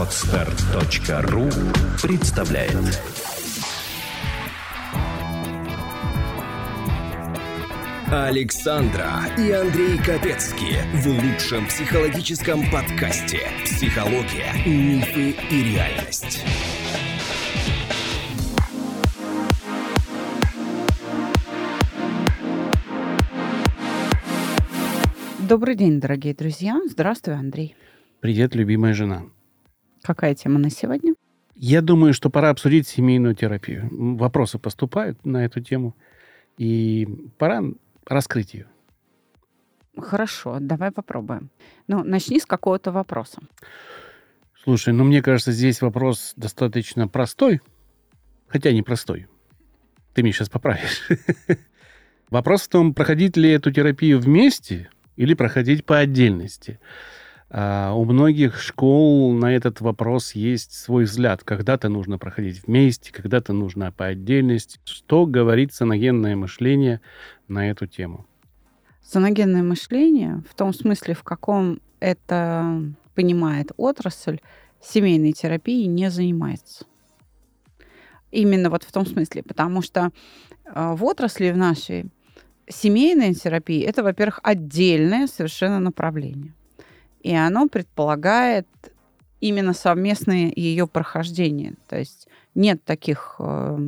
Отстар.ру представляет Александра и Андрей Капецки в лучшем психологическом подкасте «Психология, мифы и реальность». Добрый день, дорогие друзья. Здравствуй, Андрей. Привет, любимая жена. Какая тема на сегодня? Я думаю, что пора обсудить семейную терапию. Вопросы поступают на эту тему, и пора раскрыть ее. Хорошо, давай попробуем. Ну, начни с какого-то вопроса. Слушай, ну мне кажется, здесь вопрос достаточно простой, хотя не простой. Ты меня сейчас поправишь. Вопрос в том, проходить ли эту терапию вместе или проходить по отдельности. А у многих школ на этот вопрос есть свой взгляд. Когда-то нужно проходить вместе, когда-то нужно по отдельности. Что говорит саногенное мышление на эту тему? Саногенное мышление, в том смысле, в каком это понимает отрасль, семейной терапией не занимается. Именно вот в том смысле, потому что а, в отрасли в нашей семейная терапия – это, во-первых, отдельное совершенно направление и оно предполагает именно совместное ее прохождение. То есть нет таких э,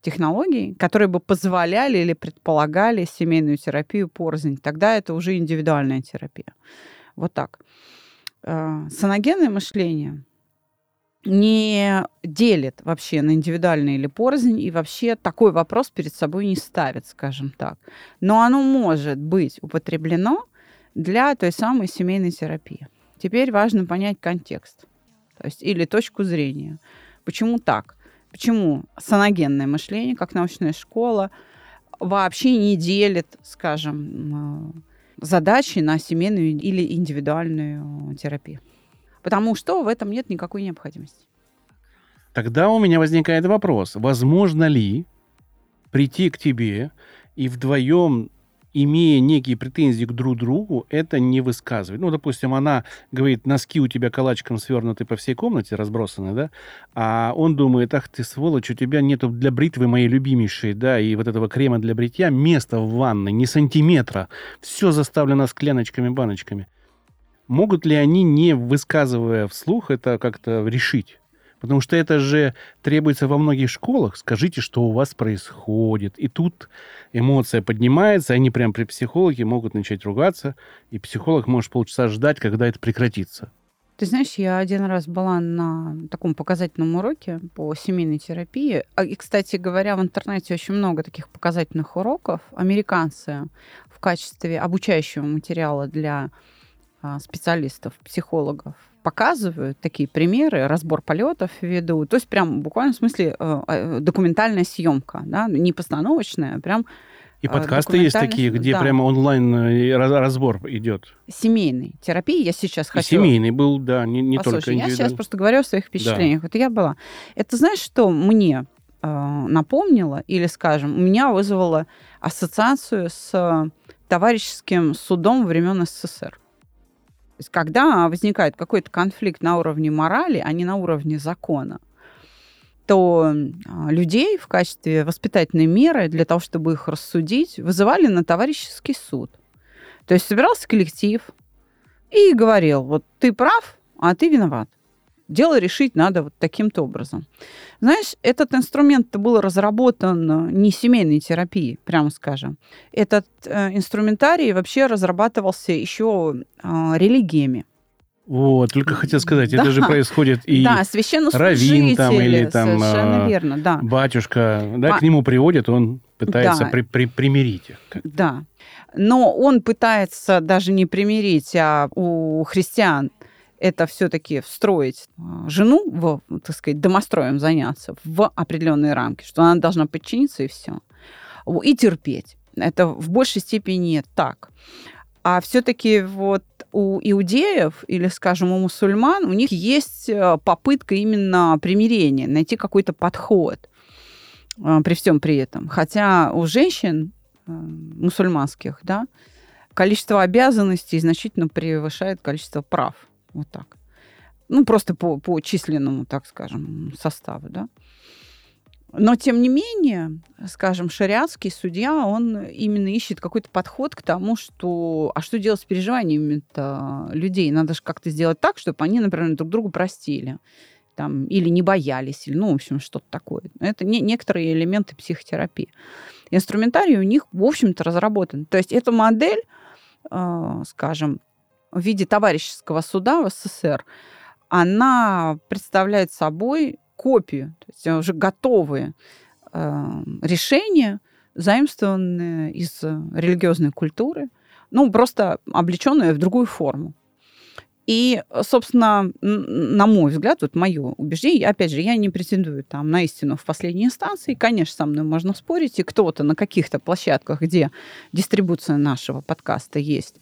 технологий, которые бы позволяли или предполагали семейную терапию порознь. Тогда это уже индивидуальная терапия. Вот так. Э, саногенное мышление не делит вообще на индивидуальный или порознь, и вообще такой вопрос перед собой не ставит, скажем так. Но оно может быть употреблено для той самой семейной терапии. Теперь важно понять контекст, то есть или точку зрения. Почему так? Почему саногенное мышление, как научная школа, вообще не делит, скажем, э, задачи на семейную или индивидуальную терапию? Потому что в этом нет никакой необходимости. Тогда у меня возникает вопрос, возможно ли прийти к тебе и вдвоем имея некие претензии к друг другу, это не высказывать. Ну, допустим, она говорит, носки у тебя калачиком свернуты по всей комнате, разбросаны, да, а он думает, ах ты сволочь, у тебя нету для бритвы моей любимейшей, да, и вот этого крема для бритья места в ванной, ни сантиметра. Все заставлено скляночками, баночками. Могут ли они, не высказывая вслух, это как-то решить? Потому что это же требуется во многих школах. Скажите, что у вас происходит. И тут эмоция поднимается, они прям при психологе могут начать ругаться, и психолог может полчаса ждать, когда это прекратится. Ты знаешь, я один раз была на таком показательном уроке по семейной терапии. А, и, кстати говоря, в интернете очень много таких показательных уроков. Американцы в качестве обучающего материала для а, специалистов, психологов показывают такие примеры, разбор полетов ведут. То есть прям буквально в смысле э, э, документальная съемка, да, не постановочная, а прям и подкасты есть такие, где да. прямо онлайн э, разбор идет. Семейный терапии я сейчас хочу. И семейный был, да, не, не Послушай, только я сейчас просто говорю о своих впечатлениях. Да. Вот я была. Это знаешь, что мне э, напомнило, или, скажем, у меня вызвало ассоциацию с товарищеским судом времен СССР есть когда возникает какой-то конфликт на уровне морали, а не на уровне закона, то а, людей в качестве воспитательной меры для того, чтобы их рассудить, вызывали на товарищеский суд. То есть собирался коллектив и говорил, вот ты прав, а ты виноват дело решить надо вот таким-то образом. Знаешь, этот инструмент был разработан э, не семейной терапией, прямо скажем. Этот э, инструментарий вообще разрабатывался еще э, религиями. Вот, только хотел сказать, да. это же происходит и да, раввин там или там совершенно а, верно, да. батюшка, да, Ба... к нему приводят, он пытается да. при, при, примирить их. Да, но он пытается даже не примирить, а у христиан это все-таки встроить а, жену, в, так сказать, домостроем заняться в определенные рамки, что она должна подчиниться и все. И терпеть. Это в большей степени так. А все-таки вот у иудеев или, скажем, у мусульман, у них есть э, попытка именно примирения, найти какой-то подход э, при всем при этом. Хотя у женщин э, мусульманских, да, количество обязанностей значительно превышает количество прав. Вот так. ну, просто по, по численному, так скажем, составу, да. Но, тем не менее, скажем, шариатский судья, он именно ищет какой-то подход к тому, что... А что делать с переживаниями людей? Надо же как-то сделать так, чтобы они, например, друг другу простили. Там, или не боялись, или, ну, в общем, что-то такое. Это не, некоторые элементы психотерапии. Инструментарий у них, в общем-то, разработан. То есть эта модель, э, скажем, в виде товарищеского суда в СССР, она представляет собой копию, то есть уже готовые э, решения, заимствованные из религиозной культуры, ну, просто облеченные в другую форму. И, собственно, на мой взгляд, вот мое убеждение, опять же, я не претендую там на истину в последней инстанции. Конечно, со мной можно спорить, и кто-то на каких-то площадках, где дистрибуция нашего подкаста есть,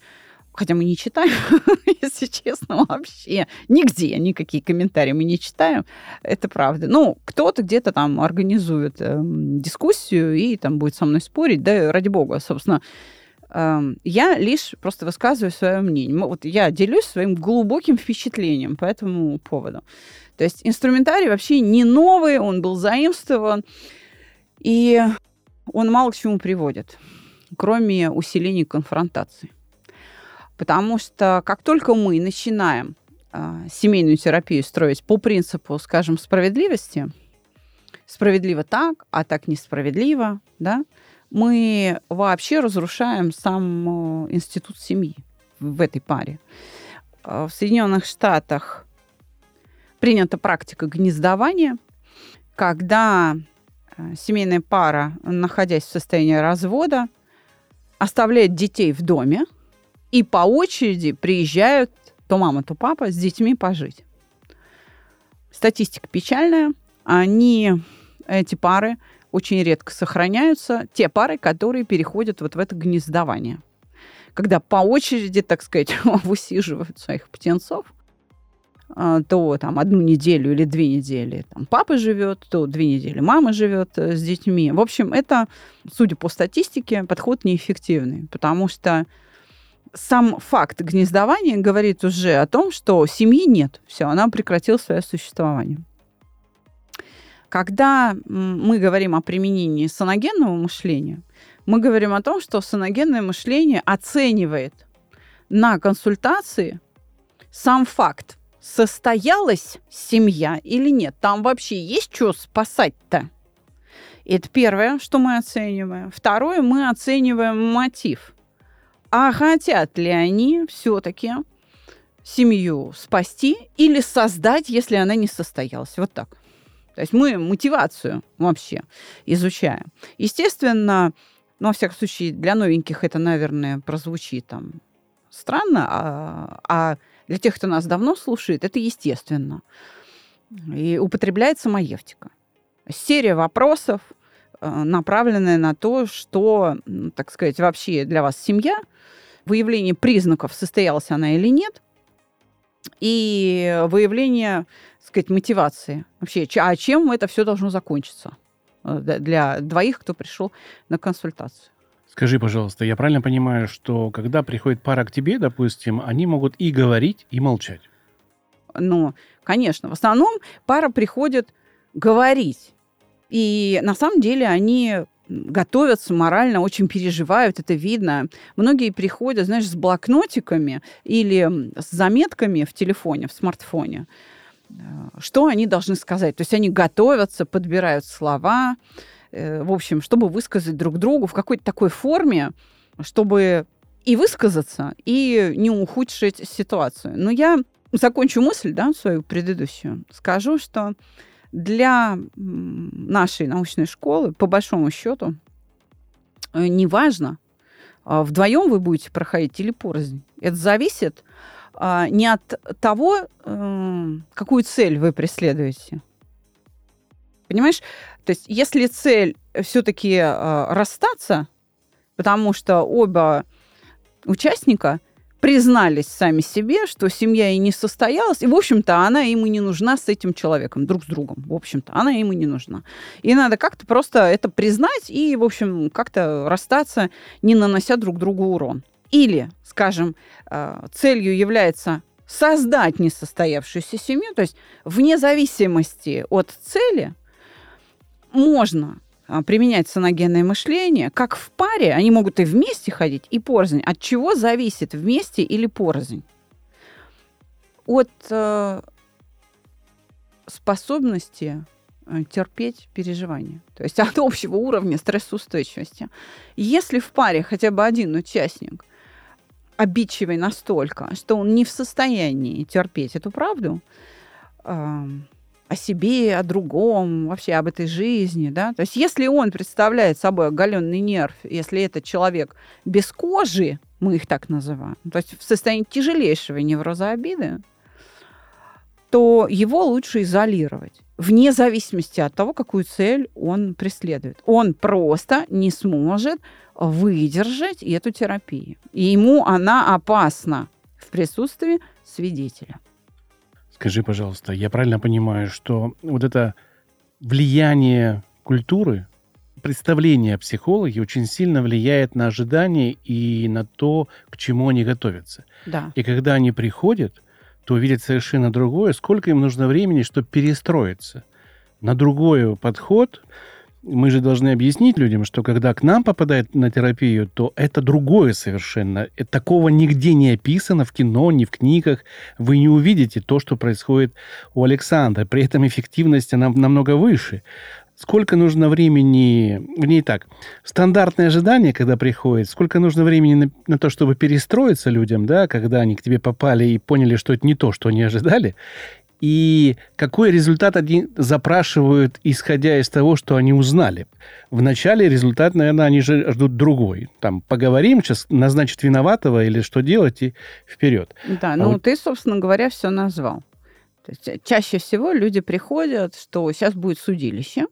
хотя мы не читаем, если честно, вообще. Нигде никакие комментарии мы не читаем. Это правда. Ну, кто-то где-то там организует э, дискуссию и там будет со мной спорить. Да, ради бога, собственно. Э, я лишь просто высказываю свое мнение. Вот я делюсь своим глубоким впечатлением по этому поводу. То есть инструментарий вообще не новый, он был заимствован. И он мало к чему приводит, кроме усиления конфронтации. Потому что как только мы начинаем э, семейную терапию строить по принципу, скажем, справедливости, справедливо так, а так несправедливо, да, мы вообще разрушаем сам э, институт семьи в этой паре. А, в Соединенных Штатах принята практика гнездования, когда э, семейная пара, находясь в состоянии развода, оставляет детей в доме, и по очереди приезжают то мама, то папа с детьми пожить. Статистика печальная. Они, эти пары, очень редко сохраняются. Те пары, которые переходят вот в это гнездование. Когда по очереди, так сказать, высиживают своих птенцов, а, то там одну неделю или две недели там папа живет, то две недели мама живет э, с детьми. В общем, это, судя по статистике, подход неэффективный, потому что сам факт гнездования говорит уже о том, что семьи нет. Все, она прекратила свое существование. Когда мы говорим о применении саногенного мышления, мы говорим о том, что саногенное мышление оценивает на консультации сам факт, состоялась семья или нет. Там вообще есть что спасать-то? Это первое, что мы оцениваем. Второе, мы оцениваем мотив – а хотят ли они все-таки семью спасти или создать, если она не состоялась? Вот так. То есть мы мотивацию вообще изучаем. Естественно, ну, во всяком случае, для новеньких это, наверное, прозвучит там странно, а, а для тех, кто нас давно слушает, это естественно. И употребляется маевтика. Серия вопросов, э, направленная на то, что, так сказать, вообще для вас семья – выявление признаков, состоялась она или нет, и выявление, так сказать, мотивации. Вообще, а чем это все должно закончиться э, для двоих, кто пришел на консультацию. Скажи, пожалуйста, я правильно понимаю, что когда приходит пара к тебе, допустим, они могут и говорить, и молчать? Ну, конечно. В основном пара приходит говорить. И на самом деле они готовятся морально, очень переживают, это видно. Многие приходят, знаешь, с блокнотиками или с заметками в телефоне, в смартфоне. Э, что они должны сказать? То есть они готовятся, подбирают слова, э, в общем, чтобы высказать друг другу в какой-то такой форме, чтобы и высказаться, и не ухудшить ситуацию. Но я закончу мысль, да, свою предыдущую. Скажу, что для нашей научной школы, по большому счету, э, неважно, а, вдвоем вы будете проходить или порознь. Это зависит а, не от того, эм, какую цель вы преследуете. Понимаешь? То есть, если цель все-таки а, расстаться, потому что оба участника – признались сами себе, что семья и не состоялась, и, в общем-то, она им и не нужна с этим человеком, друг с другом. В общем-то, она им и не нужна. И надо как-то просто это признать и, в общем, как-то расстаться, не нанося друг другу урон. Или, скажем, э, целью является создать несостоявшуюся семью, то есть вне зависимости от цели можно применять саногенное мышление, как в паре, они могут и вместе ходить, и порознь. От чего зависит вместе или порознь? От э, способности э, терпеть переживания, то есть от общего уровня стрессоустойчивости. Если в паре хотя бы один участник обидчивый настолько, что он не в состоянии терпеть эту правду, о себе, о другом, вообще об этой жизни, да. То есть если он представляет собой оголенный нерв, если это человек без кожи, мы их так называем, то есть в состоянии тяжелейшего невроза обиды, то его лучше изолировать вне зависимости от того, какую цель он преследует. Он просто не сможет выдержать эту терапию. И ему она опасна в присутствии свидетеля. Скажи, пожалуйста, я правильно понимаю, что вот это влияние культуры, представление о психологе очень сильно влияет на ожидания и на то, к чему они готовятся. Да. И когда они приходят, то увидят совершенно другое, сколько им нужно времени, чтобы перестроиться на другой подход, мы же должны объяснить людям, что когда к нам попадает на терапию, то это другое совершенно. И такого нигде не описано в кино, ни в книгах. Вы не увидите то, что происходит у Александра. При этом эффективность она намного выше. Сколько нужно времени, в ней так, стандартное ожидание, когда приходит, сколько нужно времени на, на то, чтобы перестроиться людям, да, когда они к тебе попали и поняли, что это не то, что они ожидали, и какой результат они запрашивают, исходя из того, что они узнали. Вначале результат, наверное, они же ждут другой. Там поговорим, сейчас назначить виноватого или что делать, и вперед. Да, а ну вот... ты, собственно говоря, все назвал. То есть э, чаще всего люди приходят, что сейчас будет судилище,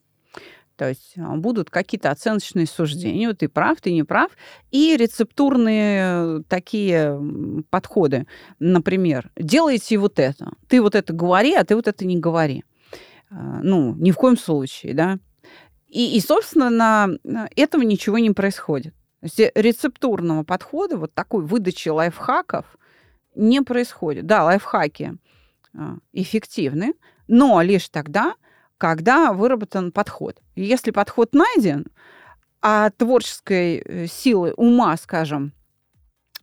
то есть а, будут какие-то оценочные суждения, вот ты прав, ты не прав, и рецептурные такие подходы. Например, делайте вот это. Ты вот это говори, а ты вот это не говори. А, ну, ни в коем случае, да. И, и собственно, на этого ничего не происходит. То есть рецептурного подхода, вот такой выдачи лайфхаков не происходит. Да, лайфхаки а, эффективны, но лишь тогда, когда выработан подход. Если подход найден, а творческой э, силы ума, скажем,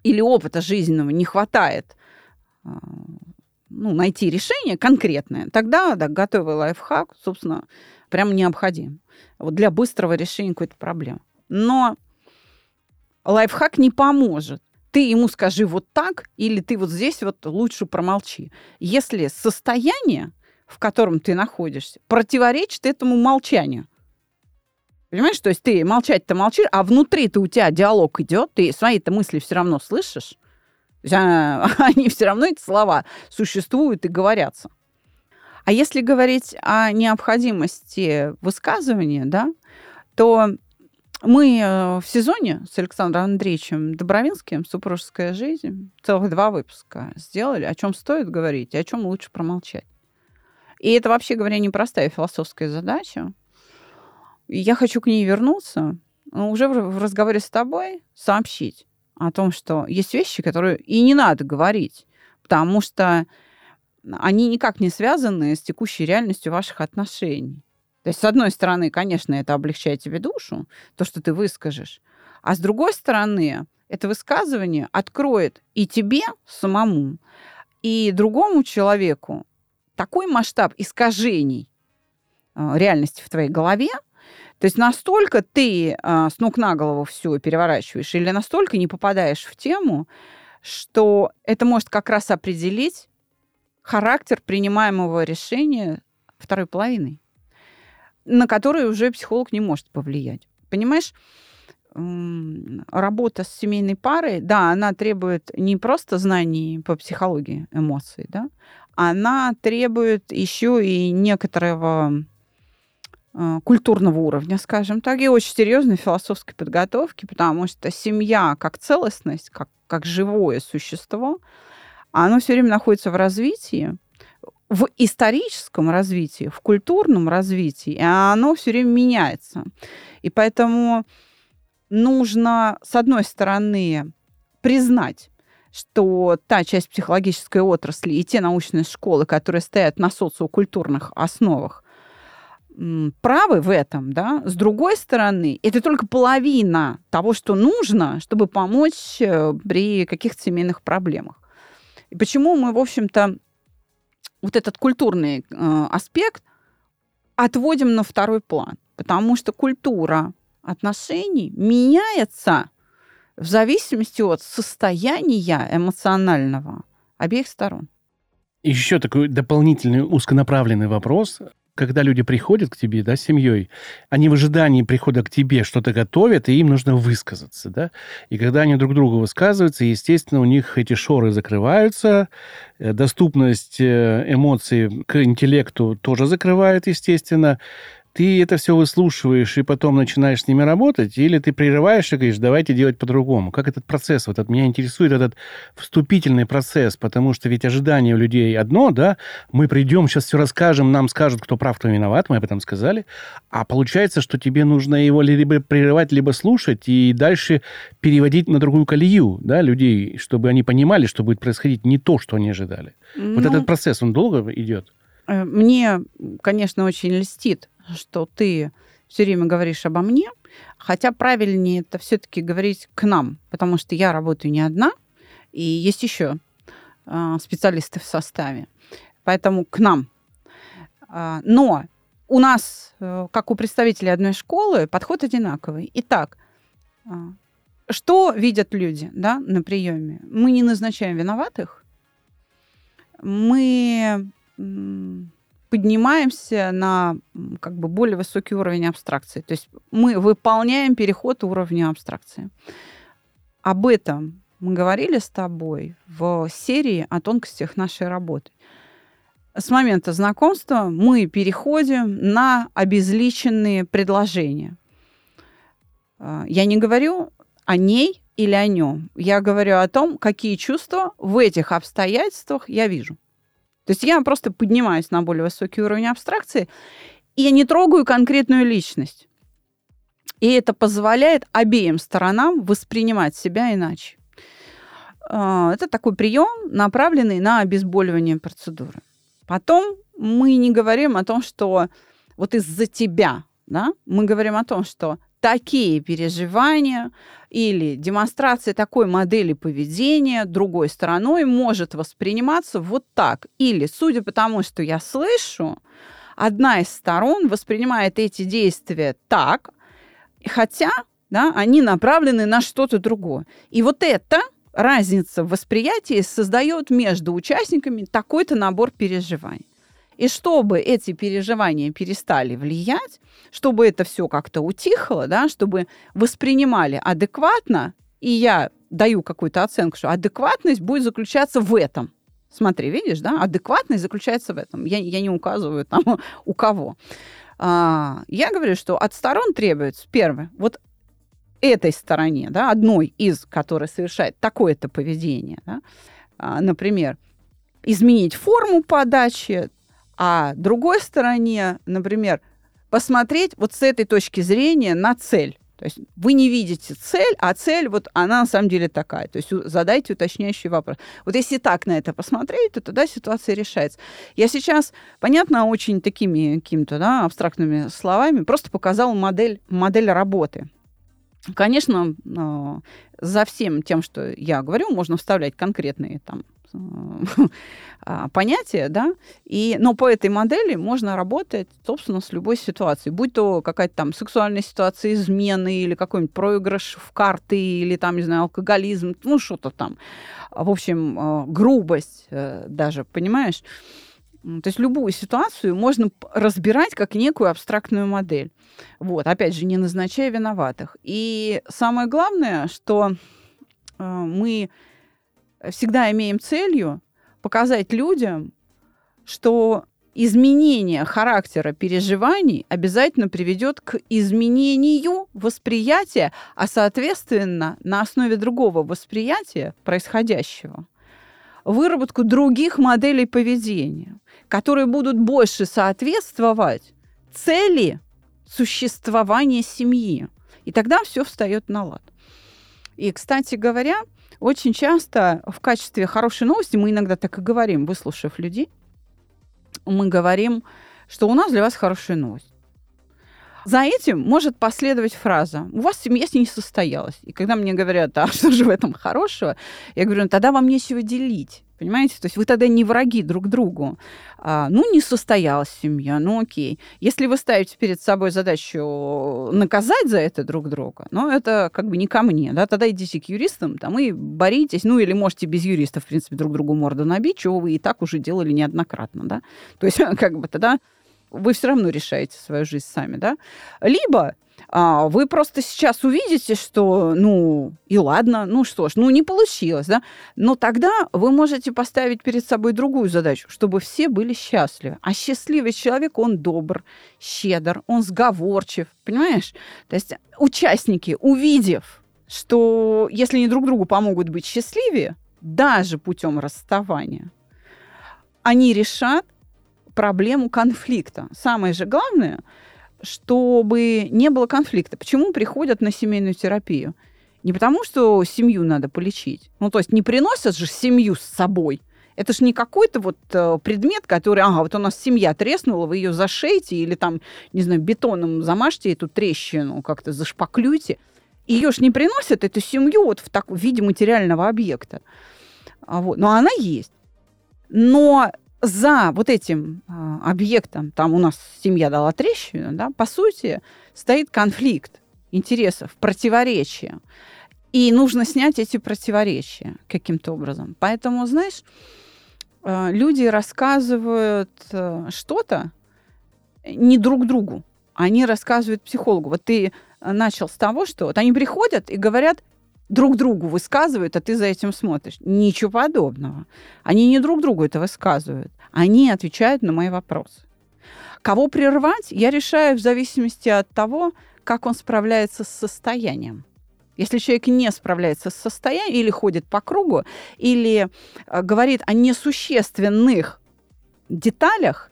или опыта жизненного не хватает а, ну, найти решение конкретное, тогда да, готовый лайфхак, собственно, прям необходим вот для быстрого решения какой-то проблемы. Но лайфхак не поможет. Ты ему скажи вот так, или ты вот здесь вот лучше промолчи. Если состояние в котором ты находишься, противоречит этому молчанию. Понимаешь, то есть ты молчать-то молчишь, а внутри-то у тебя диалог идет, ты свои-то мысли все равно слышишь. А, они все равно, эти слова, существуют и говорятся. А если говорить о необходимости высказывания, да, то мы э, в сезоне с Александром Андреевичем Добровинским «Супружеская жизнь» целых два выпуска сделали, о чем стоит говорить и о чем лучше промолчать. И это, вообще говоря, непростая философская задача. И я хочу к ней вернуться, но уже в разговоре с тобой сообщить о том, что есть вещи, которые и не надо говорить, потому что они никак не связаны с текущей реальностью ваших отношений. То есть, с одной стороны, конечно, это облегчает тебе душу, то, что ты выскажешь, а с другой стороны, это высказывание откроет и тебе самому, и другому человеку такой масштаб искажений а, реальности в твоей голове, то есть настолько ты а, с ног на голову все переворачиваешь или настолько не попадаешь в тему, что это может как раз определить характер принимаемого решения второй половиной, на который уже психолог не может повлиять. Понимаешь, работа с семейной парой, да, она требует не просто знаний по психологии эмоций, да, она требует еще и некоторого э, культурного уровня, скажем так, и очень серьезной философской подготовки, потому что семья как целостность, как, как живое существо, оно все время находится в развитии, в историческом развитии, в культурном развитии, и оно все время меняется. И поэтому нужно, с одной стороны, признать, что та часть психологической отрасли и те научные школы, которые стоят на социокультурных основах, правы в этом, да, с другой стороны, это только половина того, что нужно, чтобы помочь э, при каких-то семейных проблемах. И почему мы, в общем-то, вот этот культурный э, аспект отводим на второй план? Потому что культура отношений меняется в зависимости от состояния эмоционального обеих сторон. Еще такой дополнительный узконаправленный вопрос когда люди приходят к тебе, да, с семьей, они в ожидании прихода к тебе что-то готовят, и им нужно высказаться, да. И когда они друг другу высказываются, естественно, у них эти шоры закрываются, э, доступность э, эмоций к интеллекту тоже закрывает, естественно ты это все выслушиваешь и потом начинаешь с ними работать, или ты прерываешь и говоришь, давайте делать по-другому? Как этот процесс? Вот от меня интересует этот вступительный процесс, потому что ведь ожидание у людей одно, да, мы придем, сейчас все расскажем, нам скажут, кто прав, кто виноват, мы об этом сказали, а получается, что тебе нужно его либо прерывать, либо слушать, и дальше переводить на другую колею, да, людей, чтобы они понимали, что будет происходить не то, что они ожидали. Ну, вот этот процесс, он долго идет? Э, мне, конечно, очень льстит что ты все время говоришь обо мне, хотя правильнее это все-таки говорить к нам, потому что я работаю не одна, и есть еще э, специалисты в составе. Поэтому к нам. Э, но у нас, э, как у представителей одной школы, подход одинаковый. Итак, э, что видят люди да, на приеме? Мы не назначаем виноватых, мы поднимаемся на как бы более высокий уровень абстракции. То есть мы выполняем переход уровня абстракции. Об этом мы говорили с тобой в серии о тонкостях нашей работы. С момента знакомства мы переходим на обезличенные предложения. А, я не говорю о ней или о нем. Я говорю о том, какие чувства в этих обстоятельствах я вижу. То есть я просто поднимаюсь на более высокий уровень абстракции, и я не трогаю конкретную личность. И это позволяет обеим сторонам воспринимать себя иначе. А, это такой прием, направленный на обезболивание процедуры. Потом мы не говорим о том, что вот из-за тебя, да, мы говорим о том, что такие переживания или демонстрация такой модели поведения другой стороной может восприниматься вот так. Или, судя по тому, что я слышу, одна из сторон воспринимает эти действия так, хотя да, они направлены на что-то другое. И вот это разница в восприятии создает между участниками такой-то набор переживаний. И чтобы эти переживания перестали влиять, чтобы это все как-то утихло, да, чтобы воспринимали адекватно, и я даю какую-то оценку, что адекватность будет заключаться в этом. Смотри, видишь, да, адекватность заключается в этом. Я, я не указываю там у кого. А, я говорю, что от сторон требуется, первое, вот этой стороне, да, одной из, которая совершает такое-то поведение, да, а, например, изменить форму подачи, а другой стороне, например, посмотреть вот с этой точки зрения на цель. То есть вы не видите цель, а цель вот она на самом деле такая. То есть задайте уточняющий вопрос. Вот если так на это посмотреть, то тогда ситуация решается. Я сейчас, понятно, очень такими какими-то да, абстрактными словами просто показала модель, модель работы. Конечно, а, за всем тем, что я говорю, можно вставлять конкретные там понятие, да, и, но по этой модели можно работать, собственно, с любой ситуацией, будь то какая-то там сексуальная ситуация измены или какой-нибудь проигрыш в карты или там, не знаю, алкоголизм, ну, что-то там. В общем, а, грубость э, даже, понимаешь? То есть любую ситуацию можно разбирать как некую абстрактную модель. Вот, опять же, не назначая виноватых. И самое главное, что э, мы всегда имеем целью показать людям, что изменение характера переживаний обязательно приведет к изменению восприятия, а соответственно на основе другого восприятия происходящего выработку других моделей поведения, которые будут больше соответствовать цели существования семьи. И тогда все встает на лад. И, кстати говоря, очень часто в качестве хорошей новости мы иногда так и говорим, выслушав людей, мы говорим, что у нас для вас хорошая новость. За этим может последовать фраза «У вас семья не состоялась». И когда мне говорят, а что же в этом хорошего, я говорю, ну, тогда вам нечего делить. Понимаете? То есть вы тогда не враги друг другу. А, ну, не состоялась семья, ну окей. Если вы ставите перед собой задачу наказать за это друг друга, ну, это как бы не ко мне, да, тогда идите к юристам там и боритесь, ну, или можете без юристов, в принципе, друг другу морду набить, чего вы и так уже делали неоднократно, да. То есть как бы тогда вы все равно решаете свою жизнь сами, да. Либо а, вы просто сейчас увидите, что, ну, и ладно, ну что ж, ну не получилось, да, но тогда вы можете поставить перед собой другую задачу, чтобы все были счастливы. А счастливый человек, он добр, щедр, он сговорчив, понимаешь? То есть участники, увидев, что если они друг другу помогут быть счастливее, даже путем расставания, они решат проблему конфликта. Самое же главное – чтобы не было конфликта. Почему приходят на семейную терапию? Не потому, что семью надо полечить. Ну, то есть не приносят же семью с собой. Это же не какой-то вот э, предмет, который, ага, вот у нас семья треснула, вы ее зашейте или там, не знаю, бетоном замажьте эту трещину, как-то зашпаклюйте. Ее ж не приносят, эту семью вот в, так, в виде материального объекта. А вот. Но она есть. Но за вот этим а, объектом, там у нас семья дала трещину, да, по сути, стоит конфликт интересов, противоречия. И нужно снять эти противоречия каким-то образом. Поэтому, знаешь, а, люди рассказывают а, что-то не друг другу, они рассказывают психологу. Вот ты начал с того, что вот они приходят и говорят, друг другу высказывают, а ты за этим смотришь. Ничего подобного. Они не друг другу это высказывают. Они отвечают на мои вопросы. Кого прервать, я решаю в зависимости от того, как он справляется с состоянием. Если человек не справляется с состоянием или ходит по кругу, или э, говорит о несущественных деталях,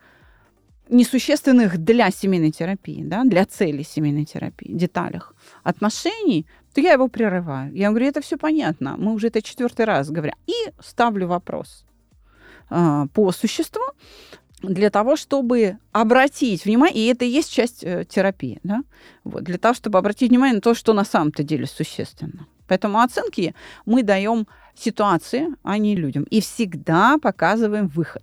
несущественных для семейной терапии, да, для цели семейной терапии, деталях отношений, то я его прерываю. Я говорю, это все понятно, мы уже это четвертый раз говорим. И ставлю вопрос э, по существу для того, чтобы обратить внимание, и это и есть часть э, терапии, да, вот, для того, чтобы обратить внимание на то, что на самом-то деле существенно. Поэтому оценки мы даем ситуации, а не людям. И всегда показываем выход.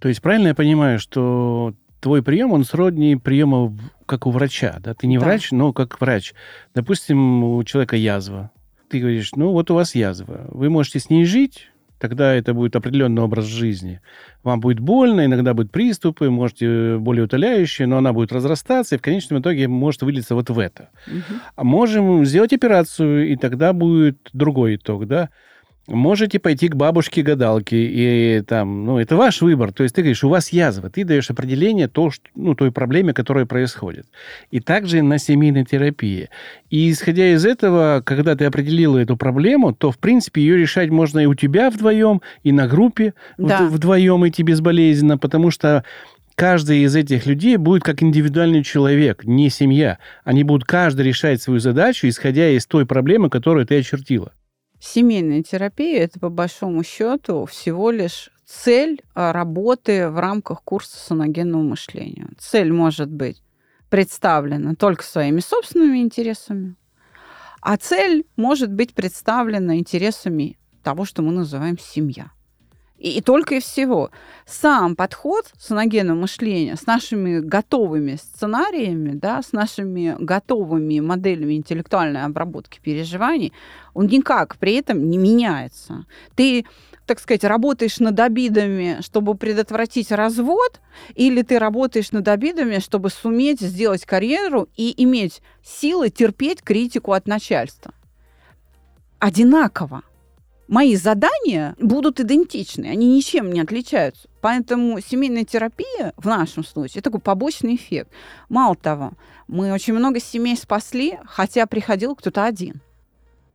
То есть правильно я понимаю, что твой прием, он сродни приему как у врача, да? Ты не да. врач, но как врач. Допустим, у человека язва. Ты говоришь, ну вот у вас язва. Вы можете с ней жить, тогда это будет определенный образ жизни. Вам будет больно, иногда будут приступы, можете более утоляющие, но она будет разрастаться, и в конечном итоге может вылиться вот в это. Угу. А можем сделать операцию, и тогда будет другой итог, да? Можете пойти к бабушке-гадалке, и там, ну, это ваш выбор. То есть ты говоришь, у вас язва, ты даешь определение то, что, ну, той проблеме, которая происходит. И также на семейной терапии. И исходя из этого, когда ты определила эту проблему, то, в принципе, ее решать можно и у тебя вдвоем, и на группе да. вдвоем идти безболезненно, потому что каждый из этих людей будет как индивидуальный человек, не семья. Они будут каждый решать свою задачу, исходя из той проблемы, которую ты очертила. Семейная терапия – это, по большому счету, всего лишь цель а, работы в рамках курса саногенного мышления. Цель может быть представлена только своими собственными интересами, а цель может быть представлена интересами того, что мы называем семья. И, и только и всего. Сам подход саногенного мышления с нашими готовыми сценариями, да, с нашими готовыми моделями интеллектуальной обработки переживаний, он никак при этом не меняется. Ты так сказать, работаешь над обидами, чтобы предотвратить развод, или ты работаешь над обидами, чтобы суметь сделать карьеру и иметь силы терпеть критику от начальства. Одинаково мои задания будут идентичны, они ничем не отличаются. Поэтому семейная терапия в нашем случае это такой побочный эффект. Мало того, мы очень много семей спасли, хотя приходил кто-то один.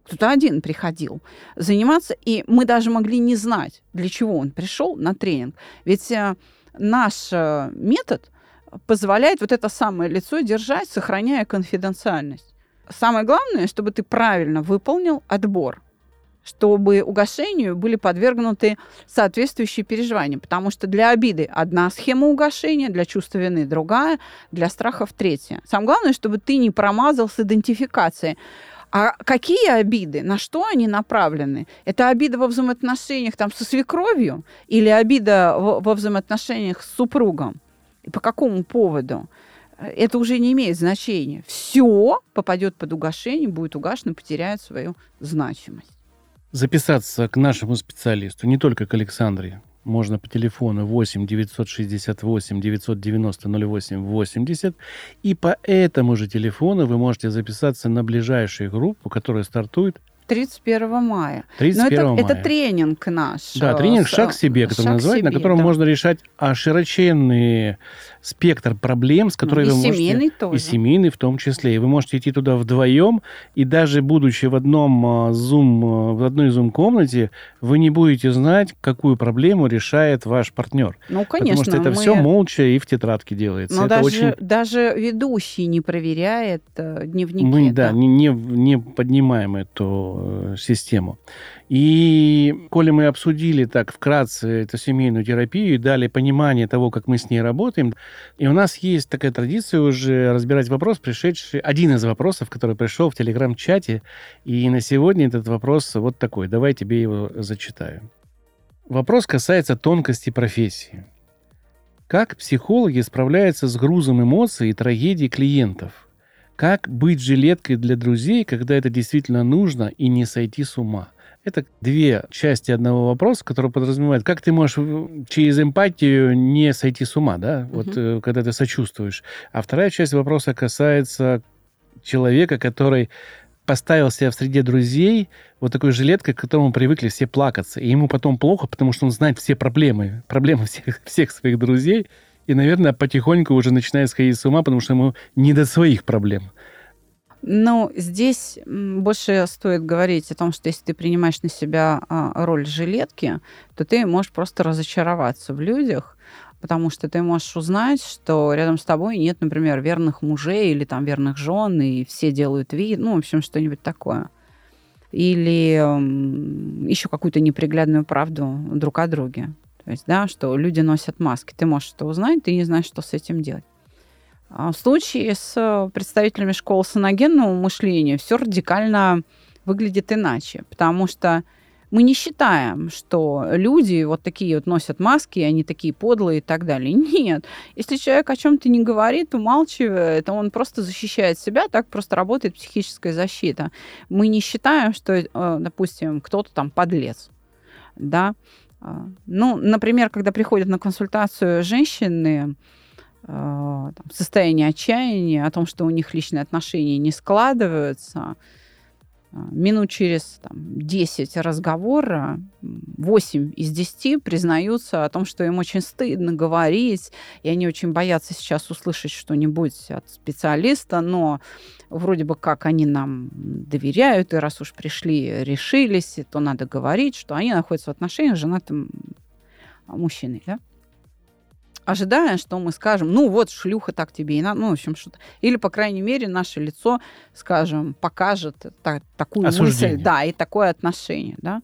Кто-то один приходил заниматься, и мы даже могли не знать, для чего он пришел на тренинг. Ведь э, наш э, метод позволяет вот это самое лицо держать, сохраняя конфиденциальность. Самое главное, чтобы ты правильно выполнил отбор – чтобы угошению были подвергнуты соответствующие переживания. Потому что для обиды одна схема угошения, для чувства вины другая, для страхов третья. Самое главное, чтобы ты не промазал с идентификацией. А какие обиды? На что они направлены? Это обида во взаимоотношениях там, со свекровью или обида во взаимоотношениях с супругом? И по какому поводу? Это уже не имеет значения. Все попадет под угошение, будет угашено, потеряет свою значимость. Записаться к нашему специалисту, не только к Александре, можно по телефону 8 968 990 08 80. И по этому же телефону вы можете записаться на ближайшую группу, которая стартует 31 мая. 31 Но это, мая. это тренинг наш. Да, тренинг «Шаг к себе», который шаг называется, на котором да. можно решать а, широченный спектр проблем, с которыми Ну, и вы можете... семейный тоже. И семейный в том числе. И вы можете идти туда вдвоем, и даже будучи в одном а, Zoom, а, в одной Zoom-комнате, вы не будете знать, какую проблему решает ваш партнер. Ну, конечно. Потому что это мы- все молча и в тетрадке делается. Но это даже, очень... даже ведущий не проверяет э, дневники. Мы, да, не, не, не поднимаем эту э, систему. И коли мы обсудили так вкратце эту семейную терапию и дали понимание того, как мы с ней работаем, и у нас есть такая традиция уже разбирать вопрос, пришедший, один из вопросов, который пришел в телеграм-чате, и на сегодня этот вопрос вот такой. Давай тебе его зачитаю. Вопрос касается тонкости профессии. Как психологи справляются с грузом эмоций и трагедий клиентов? Как быть жилеткой для друзей, когда это действительно нужно, и не сойти с ума? Это две части одного вопроса, который подразумевает, как ты можешь э, через эмпатию не сойти с ума, да, вот Мгм. э, когда ты сочувствуешь. А вторая часть вопроса касается человека, который поставил себя в среде друзей вот такой жилеткой, к которому привыкли все плакаться. И ему потом плохо, потому что он знает все проблемы, проблемы всех, всех своих друзей. И, наверное, потихоньку уже начинает сходить с ума, потому что ему не до своих проблем. Ну, здесь больше стоит говорить о том, что если ты принимаешь на себя а, роль жилетки, то ты можешь просто разочароваться в людях, потому что ты можешь узнать, что рядом с тобой нет, например, верных мужей или там верных жен, и все делают вид, ну, в общем, что-нибудь такое. Или еще какую-то неприглядную правду друг о друге. Есть, да, что люди носят маски. Ты можешь это узнать, ты не знаешь, что с этим делать. А В случае с э, представителями школы саногенного мышления все радикально выглядит иначе, потому что мы не считаем, что люди вот такие вот носят маски, они такие подлые и так далее. Нет. Если человек о чем-то не говорит, умалчивает, он просто защищает себя, так просто работает психическая защита. Мы не считаем, что, э, допустим, кто-то там подлец. Да? А, Ну, например, когда приходят на консультацию женщины, э, там, состояние отчаяния, о том, что у них личные отношения не складываются, минут через там, 10 разговора, 8 из 10 признаются о том, что им очень стыдно говорить, и они очень боятся сейчас услышать что-нибудь от специалиста, но вроде бы как они нам доверяют, и раз уж пришли, решились, то надо говорить, что они находятся в отношениях с женатым мужчиной, да? Ожидая, что мы скажем, ну вот шлюха так тебе и надо, ну в общем что-то. Или, по крайней мере, наше лицо, скажем, покажет та- такую Осуждение. мысль, да, и такое отношение, да.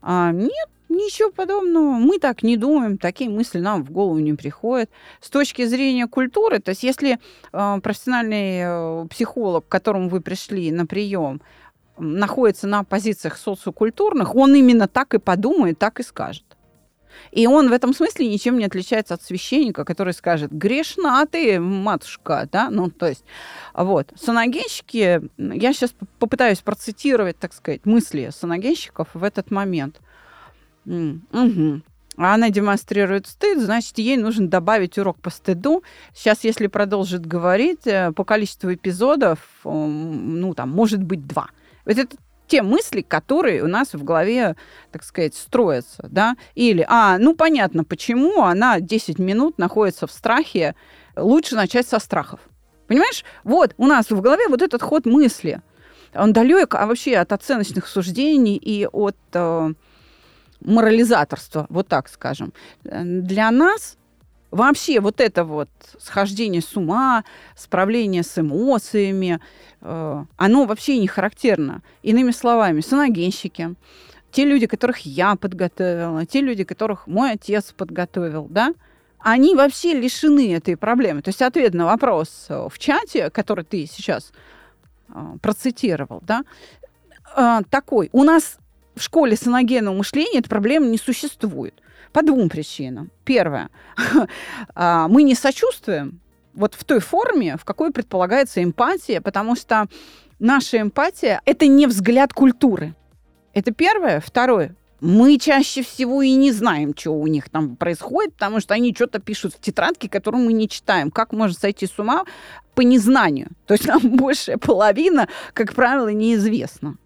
А, нет, ничего подобного. Мы так не думаем, такие мысли нам в голову не приходят. С точки зрения культуры, то есть если э, профессиональный э, психолог, к которому вы пришли на прием, находится на позициях социокультурных, он именно так и подумает, так и скажет. И он в этом смысле ничем не отличается от священника, который скажет, грешна ты, матушка, да, ну, то есть, вот. Саногенщики, я сейчас попытаюсь процитировать, так сказать, мысли саногенщиков в этот момент. Мгм. А она демонстрирует стыд, значит, ей нужно добавить урок по стыду. Сейчас, если продолжит говорить, э, по количеству эпизодов, ну, там, может быть, два. Вот это те мысли, которые у нас в голове, так сказать, строятся, да, или, а, ну, понятно, почему она 10 минут находится в страхе, лучше начать со страхов. Понимаешь? Вот у нас в голове вот этот ход мысли. Он далек а вообще от оценочных суждений и от э, морализаторства, вот так скажем. Э, Для нас Вообще вот это вот схождение с ума, справление с эмоциями, э, оно вообще не характерно. Иными словами, саногенщики, те люди, которых я подготовила, те люди, которых мой отец подготовил, да, они вообще лишены этой проблемы. То есть ответ на вопрос в чате, который ты сейчас э, процитировал, да, э, такой. У нас в школе саногенного мышления эта проблема не существует. По двум причинам. Первое. А, мы не сочувствуем вот в той форме, в какой предполагается эмпатия, потому что наша эмпатия – это не взгляд культуры. Это первое. Второе мы чаще всего и не знаем, что у них там происходит, потому что они что-то пишут в тетрадке, которую мы не читаем. Как можно сойти с ума по незнанию? То есть нам большая половина, как правило, неизвестна.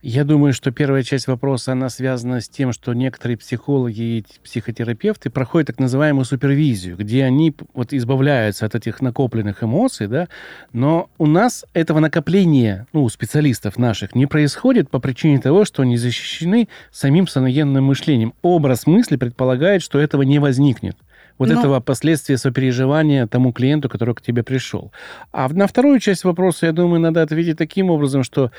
Я думаю, что первая часть вопроса, она связана с тем, что некоторые психологи и психотерапевты проходят так называемую супервизию, где они вот избавляются от этих накопленных эмоций, да, но у нас этого накопления, ну, у специалистов наших, не происходит по причине того, что они защищены самим саногенным мышлением. Образ мысли предполагает, что этого не возникнет вот ну, этого последствия сопереживания тому клиенту, который к тебе пришел. А на вторую часть вопроса, я думаю, надо ответить таким образом, что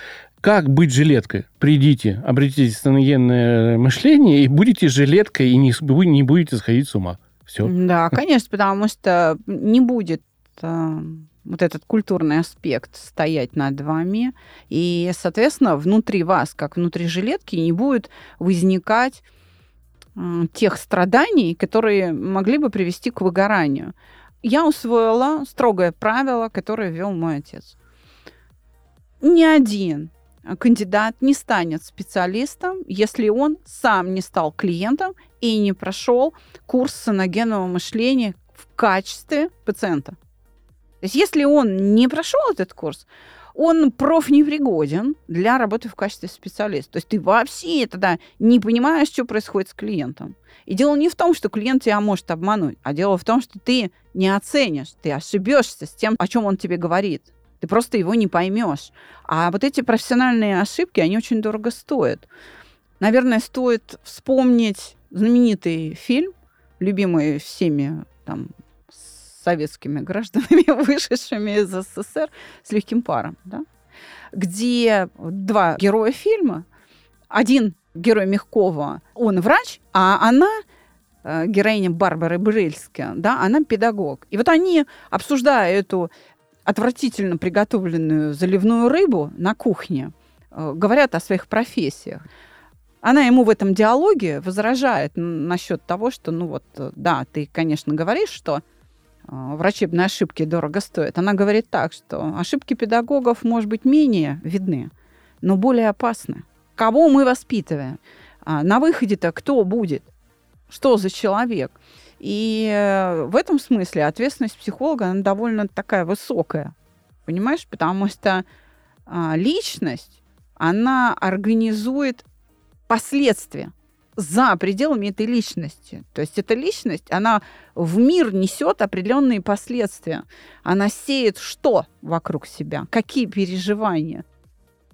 как быть жилеткой? Придите, обретите станогенное мышление и будете жилеткой, и не, не будете сходить с ума. Все. Да, конечно, потому что не будет э, вот этот культурный аспект стоять над вами, и, соответственно, внутри вас, как внутри жилетки, не будет возникать тех страданий, которые могли бы привести к выгоранию. Я усвоила строгое правило, которое ввел мой отец. Ни один кандидат не станет специалистом, если он сам не стал клиентом и не прошел курс саногенного мышления в качестве пациента. То есть если он не прошел этот курс, он профнепригоден для работы в качестве специалиста. То есть ты вообще тогда не понимаешь, что происходит с клиентом. И дело не в том, что клиент тебя может обмануть, а дело в том, что ты не оценишь, ты ошибешься с тем, о чем он тебе говорит. Ты просто его не поймешь. А вот эти профессиональные ошибки, они очень дорого стоят. Наверное, стоит вспомнить знаменитый фильм, любимый всеми там, советскими гражданами, вышедшими из СССР с легким паром, да? где два героя фильма, один герой Мягкова, он врач, а она э, героиня Барбары Брыльски, да, она педагог. И вот они, обсуждая эту отвратительно приготовленную заливную рыбу на кухне, э, говорят о своих профессиях. Она ему в этом диалоге возражает насчет того, что, ну вот, э, да, ты, конечно, говоришь, что врачебные ошибки дорого стоят. Она говорит так, что ошибки педагогов, может быть, менее видны, но более опасны. Кого мы воспитываем? А, на выходе-то кто будет? Что за человек? И э, в этом смысле ответственность психолога она довольно такая высокая, понимаешь? Потому что а, личность, она организует последствия за пределами этой личности. То есть эта личность, она в мир несет определенные последствия. Она сеет что вокруг себя, какие переживания.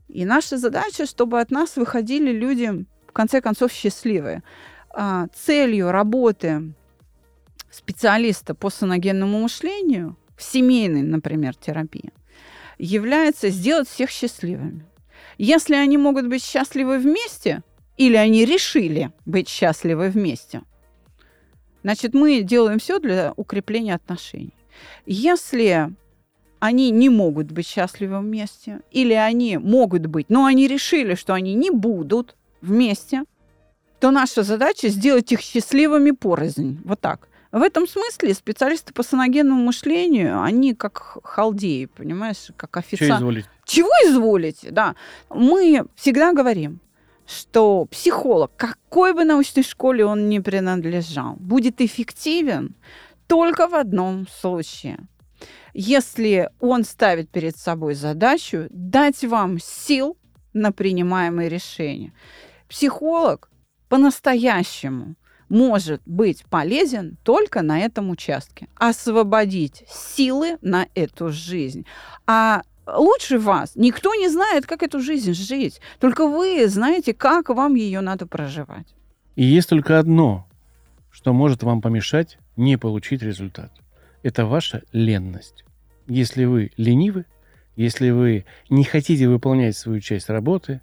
И наша задача, чтобы от нас выходили люди, в конце концов, счастливые. А, целью работы специалиста по саногенному мышлению в семейной, например, терапии является сделать всех счастливыми. Если они могут быть счастливы вместе – или они решили быть счастливы вместе. Значит, мы делаем все для укрепления отношений. Если они не могут быть счастливы вместе, или они могут быть, но они решили, что они не будут вместе, то наша задача сделать их счастливыми порознь. Вот так. В этом смысле специалисты по саногенному мышлению, они как халдеи, понимаешь, как официанты. Чего изволите? Чего изволите, да. Мы всегда говорим, что психолог, какой бы научной школе он ни принадлежал, будет эффективен только в одном случае. Если он ставит перед собой задачу дать вам сил на принимаемые решения. Психолог по-настоящему может быть полезен только на этом участке. Освободить силы на эту жизнь. А лучше вас. Никто не знает, как эту жизнь жить. Только вы знаете, как вам ее надо проживать. И есть только одно, что может вам помешать не получить результат. Это ваша ленность. Если вы ленивы, если вы не хотите выполнять свою часть работы,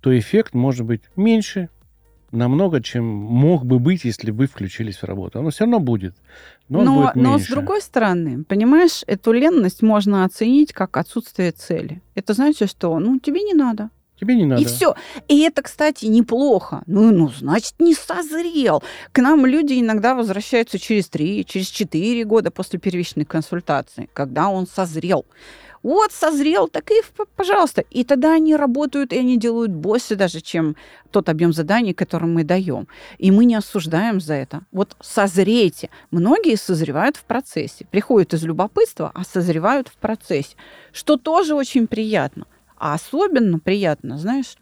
то эффект может быть меньше, намного, чем мог бы быть, если бы включились в работу. Оно все равно будет, но, но, будет но меньше. с другой стороны, понимаешь, эту ленность можно оценить как отсутствие цели. Это значит, что ну тебе не надо. Тебе не надо. И все. И это, кстати, неплохо. Ну, ну, значит, не созрел. К нам люди иногда возвращаются через три, через четыре года после первичной консультации, когда он созрел. Вот созрел, так и пожалуйста. И тогда они работают, и они делают больше даже, чем тот объем заданий, который мы даем. И мы не осуждаем за это. Вот созрейте. Многие созревают в процессе. Приходят из любопытства, а созревают в процессе. Что тоже очень приятно. А особенно приятно, знаешь,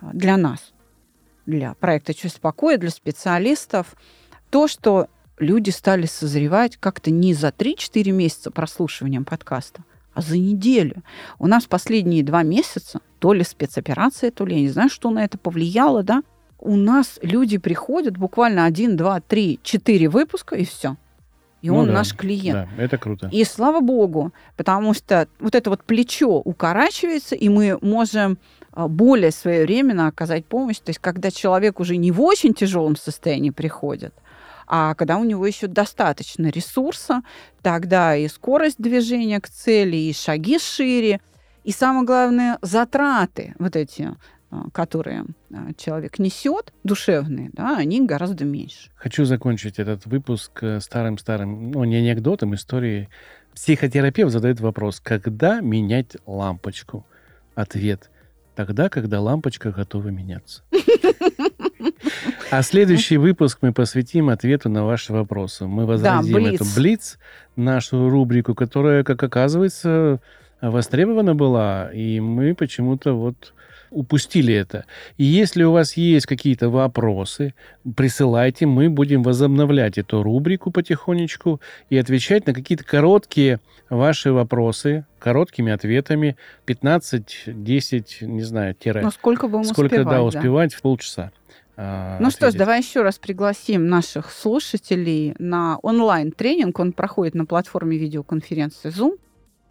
для нас, для проекта «Чувство покоя», для специалистов, то, что люди стали созревать как-то не за 3-4 месяца прослушиванием подкаста, а за неделю. У нас последние два месяца то ли спецоперация, то ли я не знаю, что на это повлияло, да, у нас люди приходят буквально один, два, три, четыре выпуска, и все. И ну он да, наш клиент. Да, это круто. И слава богу, потому что вот это вот плечо укорачивается, и мы можем а, более своевременно оказать помощь. То есть, когда человек уже не в очень тяжелом состоянии приходит, а когда у него еще достаточно ресурса, тогда и скорость движения к цели, и шаги шире, и самое главное, затраты вот эти а, которые а, человек несет, душевные, да, они гораздо меньше. Хочу закончить этот выпуск э, старым-старым, ну, не анекдотом, историей. Психотерапевт задает вопрос, когда менять лампочку? Ответ – тогда, когда лампочка готова меняться. А следующий выпуск мы посвятим ответу на ваши вопросы. Мы возродим да, эту Блиц, нашу рубрику, которая, как оказывается, востребована была, и мы почему-то вот упустили это. И если у вас есть какие-то вопросы, присылайте, мы будем возобновлять эту рубрику потихонечку и отвечать на какие-то короткие ваши вопросы, короткими ответами, 15-10, не знаю, тире. Ну, сколько будем Сколько, успевать, да, успевать да. в полчаса. А, ну ответить. что ж, давай еще раз пригласим наших слушателей на онлайн-тренинг. Он проходит на платформе видеоконференции Zoom.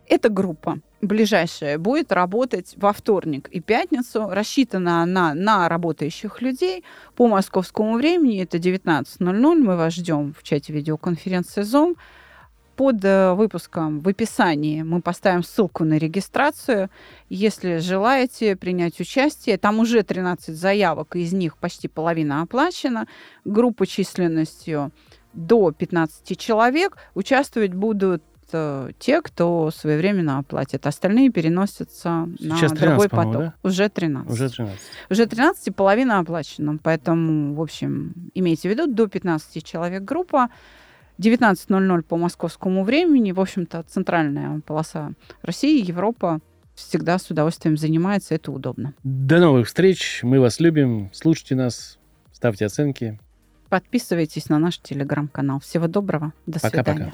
Эта группа ближайшая будет работать во вторник и пятницу. Рассчитана она на работающих людей по московскому времени. Это 19.00. Мы вас ждем в чате видеоконференции Zoom. Под э, выпуском в описании мы поставим ссылку на регистрацию. Если желаете принять участие, там уже 13 заявок, из них почти половина оплачена. Группа численностью до 15 человек. Участвовать будут Э, те, кто своевременно оплатит. Остальные переносятся Сейчас на 13, другой поток. Да? Уже 13. Уже 13. Уже 13 и половина оплачена. Поэтому, в общем, имейте в виду, до 15 человек группа. 19.00 по московскому времени. В общем-то, центральная полоса России, Европа всегда с удовольствием занимается. Это удобно. До новых встреч. Мы вас любим. Слушайте нас. Ставьте оценки. Подписывайтесь на наш телеграм-канал. Всего доброго. До Пока-пока. свидания.